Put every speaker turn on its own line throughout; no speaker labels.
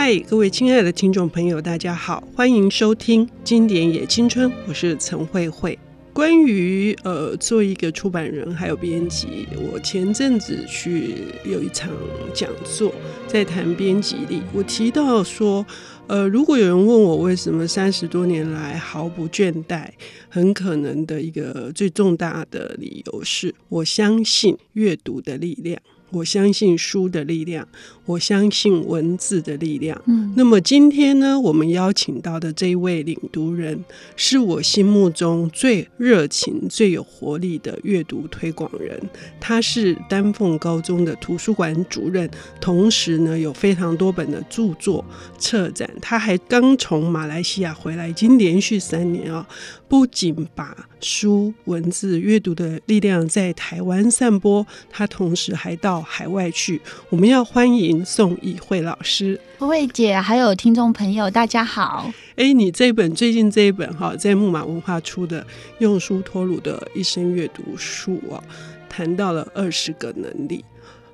嗨，各位亲爱的听众朋友，大家好，欢迎收听《经典也青春》，我是陈慧慧。关于呃，做一个出版人还有编辑，我前阵子去有一场讲座，在谈编辑力。我提到说，呃，如果有人问我为什么三十多年来毫不倦怠，很可能的一个最重大的理由是我相信阅读的力量。我相信书的力量，我相信文字的力量。嗯，那么今天呢，我们邀请到的这一位领读人，是我心目中最热情、最有活力的阅读推广人。他是丹凤高中的图书馆主任，同时呢，有非常多本的著作策展。他还刚从马来西亚回来，已经连续三年啊。不仅把书、文字、阅读的力量在台湾散播，他同时还到海外去。我们要欢迎宋以慧老师，
慧慧姐，还有听众朋友，大家好。
哎，你这本最近这一本哈，在木马文化出的《用书托鲁的一生阅读术》啊，谈到了二十个能力。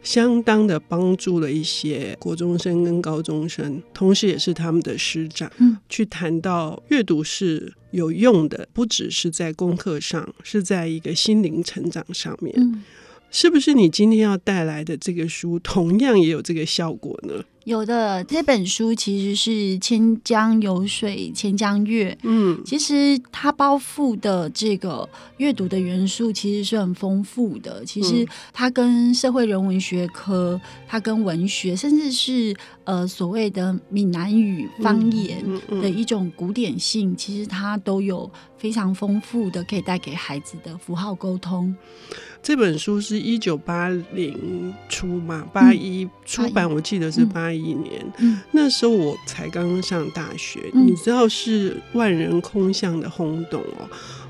相当的帮助了一些国中生跟高中生，同时也是他们的师长，嗯，去谈到阅读是有用的，不只是在功课上，是在一个心灵成长上面。嗯，是不是你今天要带来的这个书，同样也有这个效果呢？
有的，这本书其实是《千江有水千江月》。嗯，其实它包覆的这个阅读的元素其实是很丰富的。其实它跟社会人文学科，它跟文学，甚至是呃所谓的闽南语方言的一种古典性，其实它都有非常丰富的可以带给孩子的符号沟通。
这本书是一九八零出嘛，八一出版，我记得是八一年。嗯，那时候我才刚刚上大学，嗯，你知道是万人空巷的轰动哦，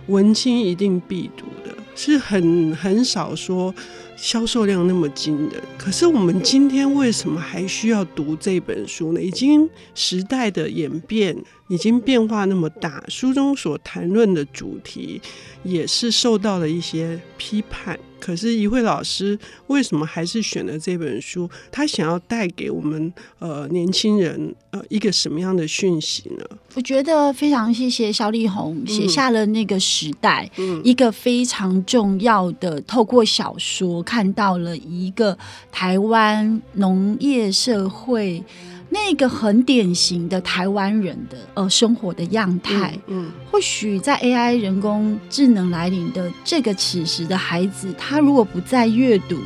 文青一定必读的，是很很少说销售量那么惊人。可是我们今天为什么还需要读这本书呢？已经时代的演变。已经变化那么大，书中所谈论的主题也是受到了一些批判。可是一慧老师为什么还是选了这本书？他想要带给我们呃年轻人呃一个什么样的讯息呢？
我觉得非常谢谢肖丽红写下了那个时代，嗯，一个非常重要的，透过小说看到了一个台湾农业社会。那个很典型的台湾人的呃生活的样态，嗯，嗯，或许在 AI 人工智能来临的这个此时的孩子，他如果不再阅读，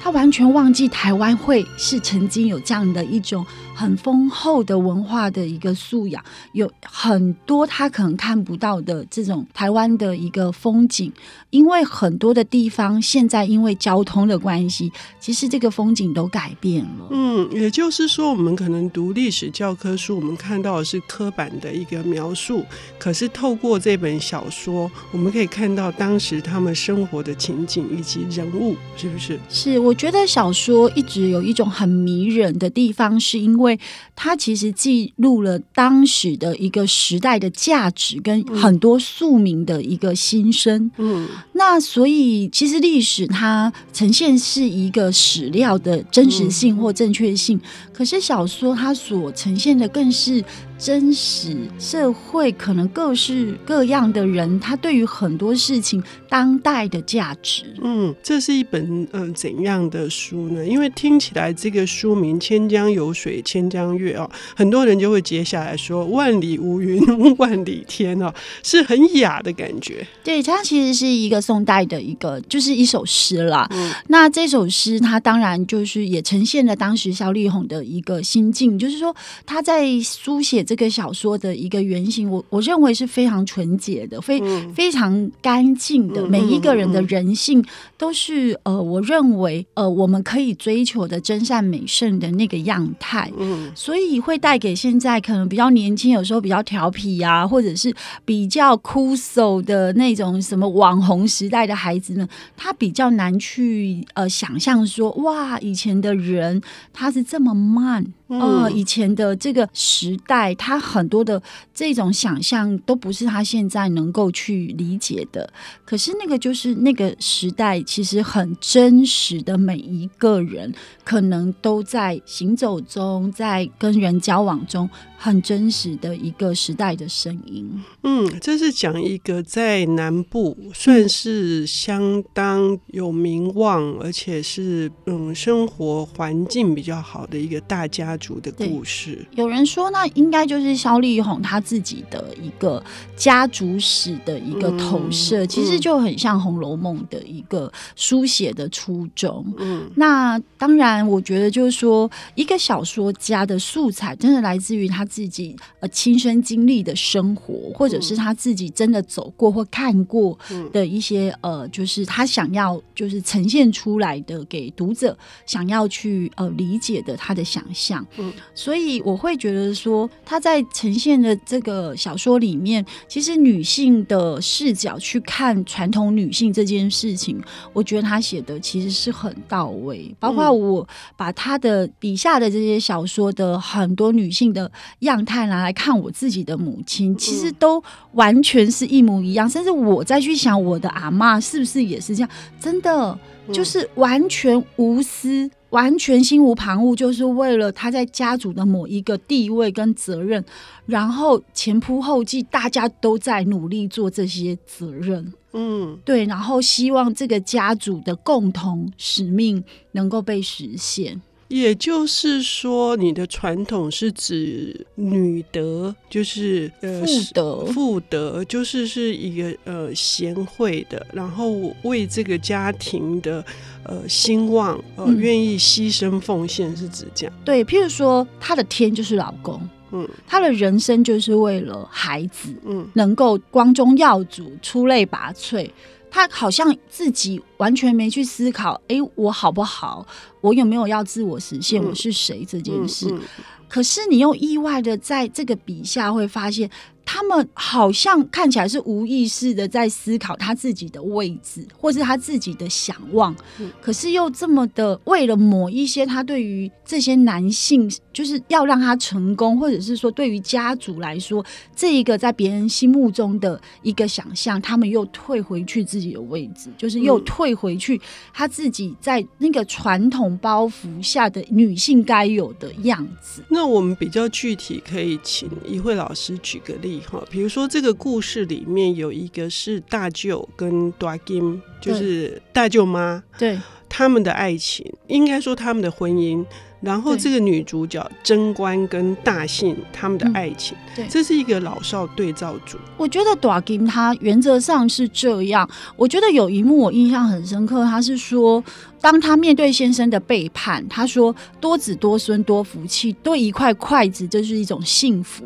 他完全忘记台湾会是曾经有这样的一种。很丰厚的文化的一个素养，有很多他可能看不到的这种台湾的一个风景，因为很多的地方现在因为交通的关系，其实这个风景都改变了。
嗯，也就是说，我们可能读历史教科书，我们看到的是刻板的一个描述，可是透过这本小说，我们可以看到当时他们生活的情景以及人物，是不是？
是，我觉得小说一直有一种很迷人的地方，是因为。因为它其实记录了当时的一个时代的价值，跟很多庶民的一个心声。嗯，那所以其实历史它呈现是一个史料的真实性或正确性，可是小说它所呈现的更是。真实社会可能各式各样的人，他对于很多事情当代的价值。
嗯，这是一本嗯、呃、怎样的书呢？因为听起来这个书名《千江有水千江月》哦，很多人就会接下来说“万里无云万里天”哦，是很雅的感觉。
对，它其实是一个宋代的一个，就是一首诗啦。嗯，那这首诗它当然就是也呈现了当时萧丽红的一个心境，就是说他在书写。这个小说的一个原型，我我认为是非常纯洁的，非、嗯、非常干净的。每一个人的人性都是呃，我认为呃，我们可以追求的真善美圣的那个样态。嗯，所以会带给现在可能比较年轻，有时候比较调皮啊，或者是比较枯手的那种什么网红时代的孩子呢，他比较难去呃想象说，哇，以前的人他是这么慢。呃，以前的这个时代，它很多的这种想象都不是他现在能够去理解的。可是那个就是那个时代，其实很真实的每一个人，可能都在行走中，在跟人交往中，很真实的一个时代的声音。
嗯，这是讲一个在南部算是相当有名望，而且是嗯生活环境比较好的一个大家族的故事。
有人说，那应该就是萧丽红他自己的一个家族史的一个投射，嗯、其实就很像《红楼梦》的一个书写的初衷。嗯，那当然，我觉得就是说，一个小说家的素材真的来自于他自己呃亲身经历的生活，或者是他自己真的走过或看过的一些呃，就是他想要就是呈现出来的给读者想要去呃理解的他的想象。嗯，所以我会觉得说他在呈现的这个小说里面，其实女性的视角去看传统女性这件事情，我觉得他写的其实是很到位。包括我把他的笔下的这些小说的很多女性的样态拿来看我自己的母亲，其实都完全是一模一样。甚至我再去想我的阿妈是不是也是这样，真的就是完全无私。完全心无旁骛，就是为了他在家族的某一个地位跟责任，然后前仆后继，大家都在努力做这些责任。嗯，对，然后希望这个家族的共同使命能够被实现。
也就是说，你的传统是指女德，就是呃
妇德，
妇德就是是一个呃贤惠的，然后为这个家庭的呃兴旺呃愿意牺牲奉献，是指这样。
对，譬如说，她的天就是老公，嗯，她的人生就是为了孩子，嗯，能够光宗耀祖、出类拔萃。他好像自己完全没去思考，哎，我好不好？我有没有要自我实现？我是谁这件事？嗯嗯嗯、可是你又意外的在这个笔下会发现。他们好像看起来是无意识的在思考他自己的位置，或是他自己的想望，嗯、可是又这么的为了某一些他对于这些男性，就是要让他成功，或者是说对于家族来说，这一个在别人心目中的一个想象，他们又退回去自己的位置，就是又退回去他自己在那个传统包袱下的女性该有的样子。
那我们比较具体，可以请一慧老师举个例哈。比如说这个故事里面有一个是大舅跟大金，就是大舅妈，
对
他们的爱情，应该说他们的婚姻。然后这个女主角贞观跟大信他们的爱情，对，这是一个老少对照组。
我觉得大金他原则上是这样。我觉得有一幕我印象很深刻，他是说，当他面对先生的背叛，他说多子多孙多福气，多一块筷子就是一种幸福。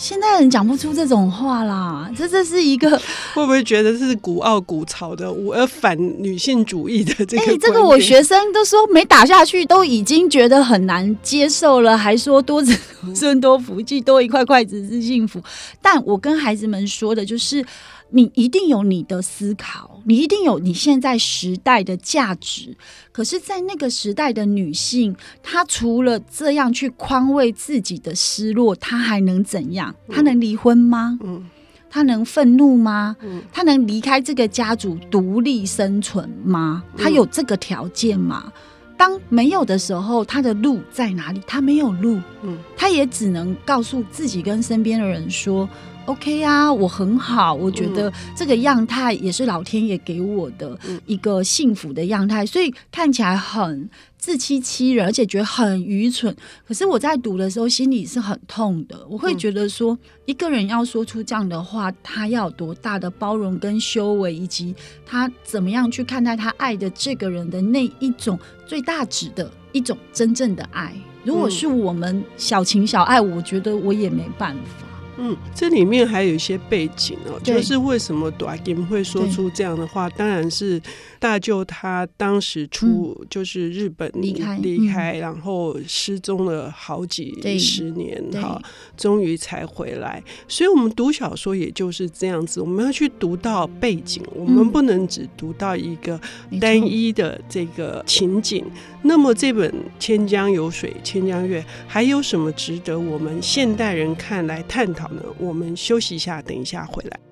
现在人讲不出这种话啦，这这是一个
会不会觉得是古奥古潮的，而反女性主义的这个？哎、欸，
这个我学生都说没打下去，都已经觉得很难接受了，还说多子多孙多福气，多一块筷子是幸福。但我跟孩子们说的就是。你一定有你的思考，你一定有你现在时代的价值。可是，在那个时代的女性，她除了这样去宽慰自己的失落，她还能怎样？她能离婚吗？嗯，她能愤怒吗？嗯，她能离开这个家族独立生存吗？她有这个条件吗？当没有的时候，她的路在哪里？她没有路。嗯，她也只能告诉自己跟身边的人说。OK 啊，我很好，我觉得这个样态也是老天爷给我的一个幸福的样态，所以看起来很自欺欺人，而且觉得很愚蠢。可是我在读的时候心里是很痛的，我会觉得说，一个人要说出这样的话，他要有多大的包容跟修为，以及他怎么样去看待他爱的这个人的那一种最大值的一种真正的爱。如果是我们小情小爱，我觉得我也没办法。
嗯，这里面还有一些背景哦，就是为什么大金会说出这样的话，当然是大舅他当时出就是日本离开离开，然后失踪了好几十年哈，终于才回来。所以，我们读小说也就是这样子，我们要去读到背景，我们不能只读到一个单一的这个情景。那么，这本《千江有水千江月》还有什么值得我们现代人看来探讨？呢？我们休息一下，等一下回来。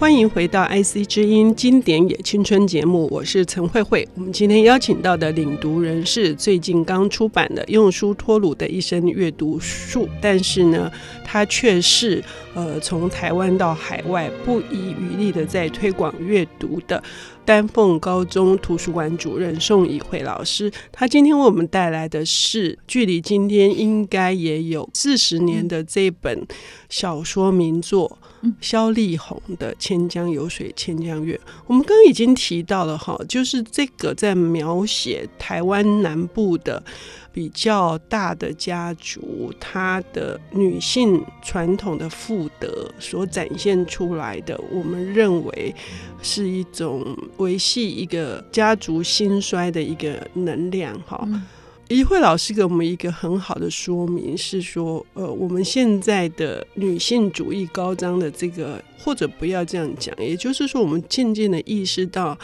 欢迎回到 IC 之音经典也青春节目，我是陈慧慧。我们今天邀请到的领读人是最近刚出版的《用书托鲁的一生阅读术》，但是呢，他却是呃从台湾到海外不遗余力的在推广阅读的丹凤高中图书馆主任宋以慧老师。他今天为我们带来的是距离今天应该也有四十年的这本小说名作。萧丽红的《千江有水千江月》，我们刚刚已经提到了哈，就是这个在描写台湾南部的比较大的家族，她的女性传统的妇德所展现出来的，我们认为是一种维系一个家族兴衰的一个能量哈。一慧老师给我们一个很好的说明，是说，呃，我们现在的女性主义高涨的这个，或者不要这样讲，也就是说，我们渐渐的意识到。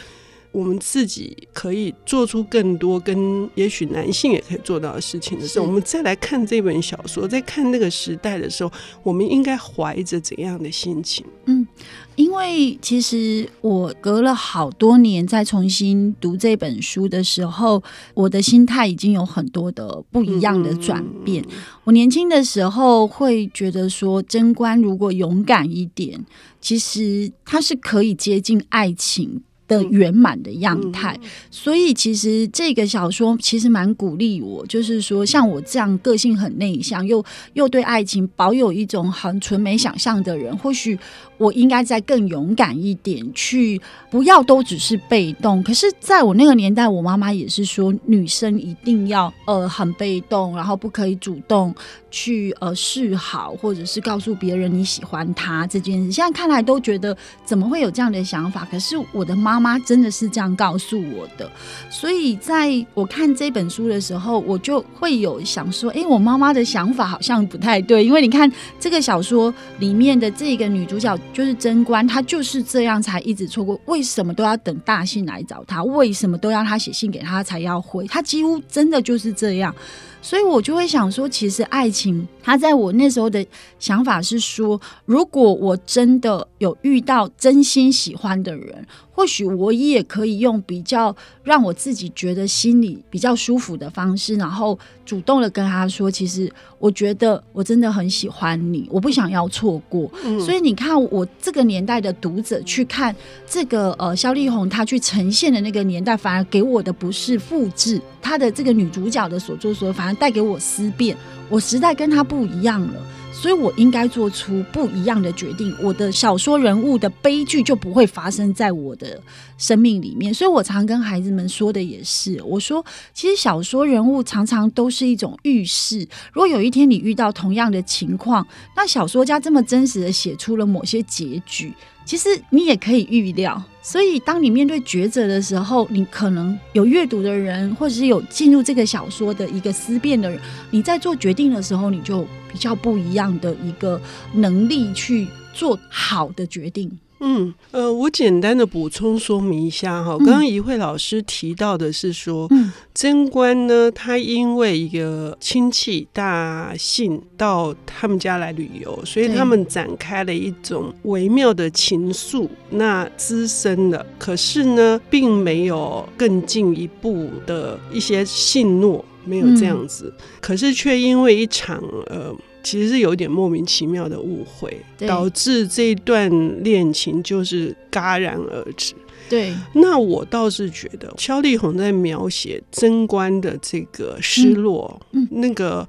我们自己可以做出更多，跟也许男性也可以做到的事情的时候，我们再来看这本小说，在看那个时代的时候，我们应该怀着怎样的心情？
嗯，因为其实我隔了好多年再重新读这本书的时候，我的心态已经有很多的不一样的转变。嗯、我年轻的时候会觉得说，贞观如果勇敢一点，其实他是可以接近爱情的圆满的样态，所以其实这个小说其实蛮鼓励我，就是说像我这样个性很内向，又又对爱情保有一种很纯美想象的人，或许。我应该再更勇敢一点，去不要都只是被动。可是，在我那个年代，我妈妈也是说，女生一定要呃很被动，然后不可以主动去呃示好，或者是告诉别人你喜欢他这件事。现在看来都觉得怎么会有这样的想法？可是我的妈妈真的是这样告诉我的。所以在我看这本书的时候，我就会有想说，哎，我妈妈的想法好像不太对，因为你看这个小说里面的这个女主角。就是贞观，他就是这样才一直错过。为什么都要等大信来找他？为什么都要他写信给他才要回？他几乎真的就是这样。所以我就会想说，其实爱情，他在我那时候的想法是说，如果我真的有遇到真心喜欢的人。或许我也可以用比较让我自己觉得心里比较舒服的方式，然后主动的跟他说：“其实我觉得我真的很喜欢你，我不想要错过。嗯”所以你看，我这个年代的读者去看这个呃肖丽红，她去呈现的那个年代，反而给我的不是复制她的这个女主角的所作所为，反而带给我思辨。我实在跟她不一样了。所以我应该做出不一样的决定，我的小说人物的悲剧就不会发生在我的生命里面。所以我常跟孩子们说的也是，我说其实小说人物常常都是一种预示。如果有一天你遇到同样的情况，那小说家这么真实的写出了某些结局。其实你也可以预料，所以当你面对抉择的时候，你可能有阅读的人，或者是有进入这个小说的一个思辨的人，你在做决定的时候，你就比较不一样的一个能力去做好的决定。
嗯，呃，我简单的补充说明一下哈。刚刚怡慧老师提到的是说，嗯，贞观呢，他因为一个亲戚大信到他们家来旅游，所以他们展开了一种微妙的情愫，那滋生了。可是呢，并没有更进一步的一些信诺，没有这样子。嗯，可是却因为一场呃。其实是有点莫名其妙的误会，导致这段恋情就是戛然而止。
对，
那我倒是觉得萧丽红在描写贞观的这个失落，嗯嗯、那个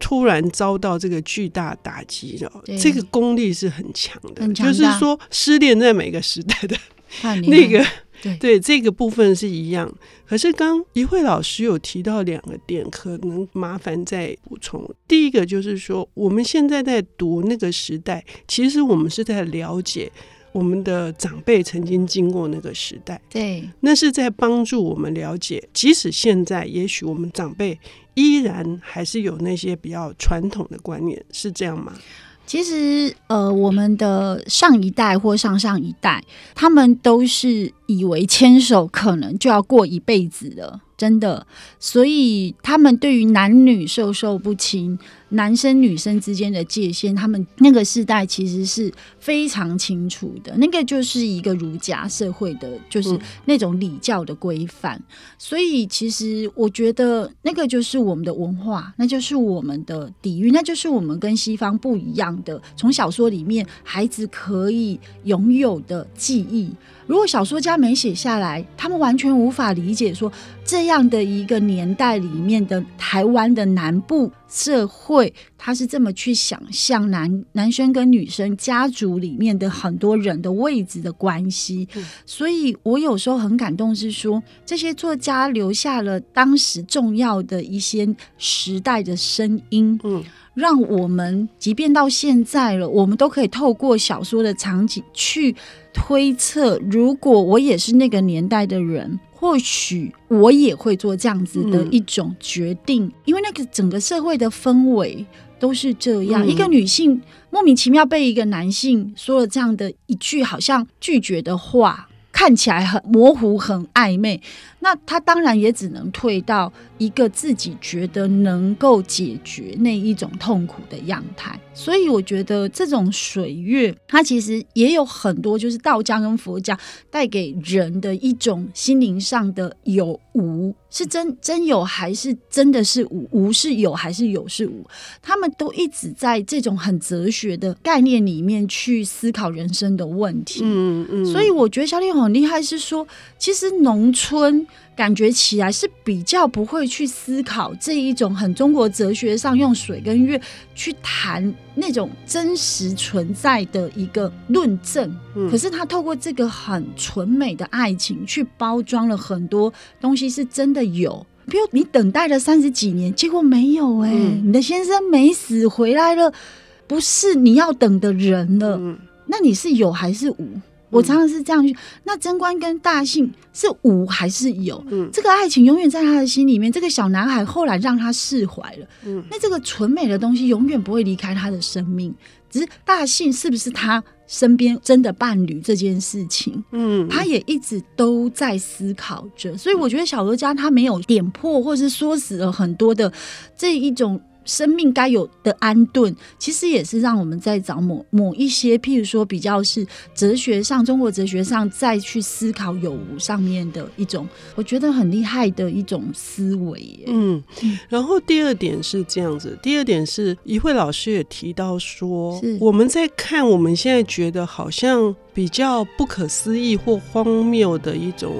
突然遭到这个巨大打击，这个功力是很强的。就是说，失恋在每个时代的 那个。对，这个部分是一样，可是刚一慧老师有提到两个点，可能麻烦再补充。第一个就是说，我们现在在读那个时代，其实我们是在了解我们的长辈曾经经过那个时代，
对，
那是在帮助我们了解，即使现在，也许我们长辈依然还是有那些比较传统的观念，是这样吗？
其实，呃，我们的上一代或上上一代，他们都是以为牵手可能就要过一辈子了。真的，所以他们对于男女授受不亲、男生女生之间的界限，他们那个时代其实是非常清楚的。那个就是一个儒家社会的，就是那种礼教的规范。所以，其实我觉得那个就是我们的文化，那就是我们的底蕴，那就是我们跟西方不一样的。从小说里面，孩子可以拥有的记忆。如果小说家没写下来，他们完全无法理解说这样的一个年代里面的台湾的南部社会，他是这么去想象男男生跟女生家族里面的很多人的位置的关系。嗯。所以我有时候很感动，是说这些作家留下了当时重要的一些时代的声音。嗯。让我们即便到现在了，我们都可以透过小说的场景去推测，如果我也是那个年代的人，或许我也会做这样子的一种决定，嗯、因为那个整个社会的氛围都是这样。嗯、一个女性莫名其妙被一个男性说了这样的一句好像拒绝的话。看起来很模糊、很暧昧，那她当然也只能退到一个自己觉得能够解决那一种痛苦的样态。所以我觉得这种水月，它其实也有很多就是道家跟佛家带给人的一种心灵上的有无，是真真有还是真的是无？无是有还是有是无？他们都一直在这种很哲学的概念里面去思考人生的问题。嗯嗯，所以我觉得小李很厉害，是说其实农村。感觉起来是比较不会去思考这一种很中国哲学上用水跟月去谈那种真实存在的一个论证，嗯、可是他透过这个很纯美的爱情去包装了很多东西，是真的有。比如你等待了三十几年，结果没有哎、欸，嗯、你的先生没死回来了，不是你要等的人了，嗯、那你是有还是无？我常常是这样去，那贞观跟大信是无还是有？嗯，这个爱情永远在他的心里面。这个小男孩后来让他释怀了。嗯，那这个纯美的东西永远不会离开他的生命。只是大信是不是他身边真的伴侣这件事情，嗯，他也一直都在思考着。所以我觉得小说家他没有点破或是说死了很多的这一种。生命该有的安顿，其实也是让我们在找某某一些，譬如说比较是哲学上、中国哲学上再去思考有无上面的一种，我觉得很厉害的一种思维。
嗯，然后第二点是这样子，第二点是一慧老师也提到说，我们在看我们现在觉得好像比较不可思议或荒谬的一种。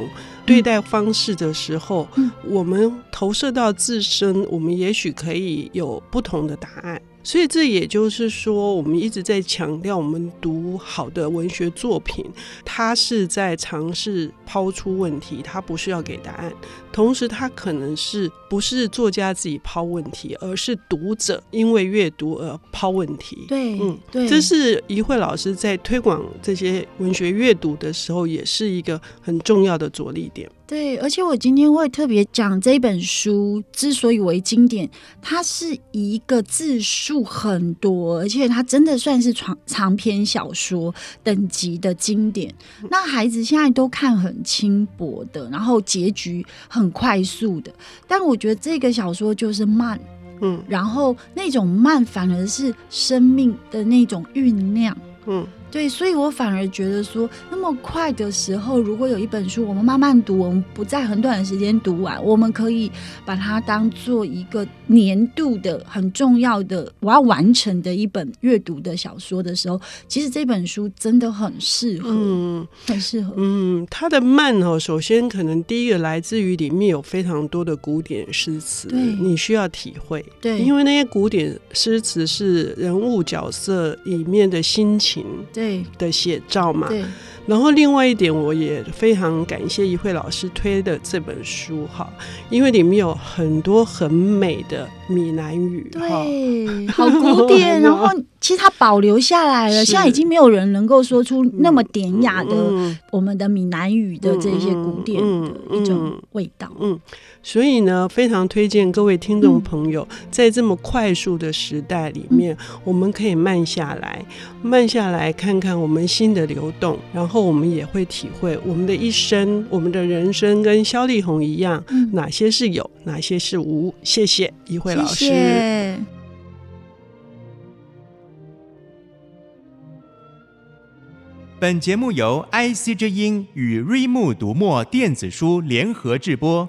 对待方式的时候，嗯、我们投射到自身，我们也许可以有不同的答案。所以这也就是说，我们一直在强调，我们读好的文学作品，它是在尝试抛出问题，它不是要给答案。同时，它可能是不是作家自己抛问题，而是读者因为阅读而抛问题。
对，嗯，对，
这是一慧老师在推广这些文学阅读的时候，也是一个很重要的着力点。
对，而且我今天会特别讲这本书之所以为经典，它是一个字数很多，而且它真的算是长长篇小说等级的经典。那孩子现在都看很轻薄的，然后结局很快速的，但我觉得这个小说就是慢，嗯，然后那种慢反而是生命的那种酝酿，嗯。对，所以我反而觉得说，那么快的时候，如果有一本书，我们慢慢读，我们不在很短的时间读完，我们可以把它当做一个年度的很重要的我要完成的一本阅读的小说的时候，其实这本书真的很适合，嗯，很适合。
嗯，它的慢哦，首先可能第一个来自于里面有非常多的古典诗词，对，你需要体会，对，因为那些古典诗词是人物角色里面的心情，对。对。的写照嘛，对。然后另外一点，我也非常感谢一慧老师推的这本书哈，因为里面有很多很美的闽南语，
对，好古典，然后。其实它保留下来了，现在已经没有人能够说出那么典雅的我们的闽南语的这些古典的一种味道。嗯，嗯，嗯，所
以呢，非常推荐各位听众朋友，在这么快速的时代里面，嗯、我们可以慢下来，慢下来看看我们心的流动，然后我们也会体会我们的一生，我们的人生跟萧丽红一样，哪些是有，哪些是无。谢谢一慧老师。谢谢。
本节目由 IC 之音与瑞木读墨电子书联合制播，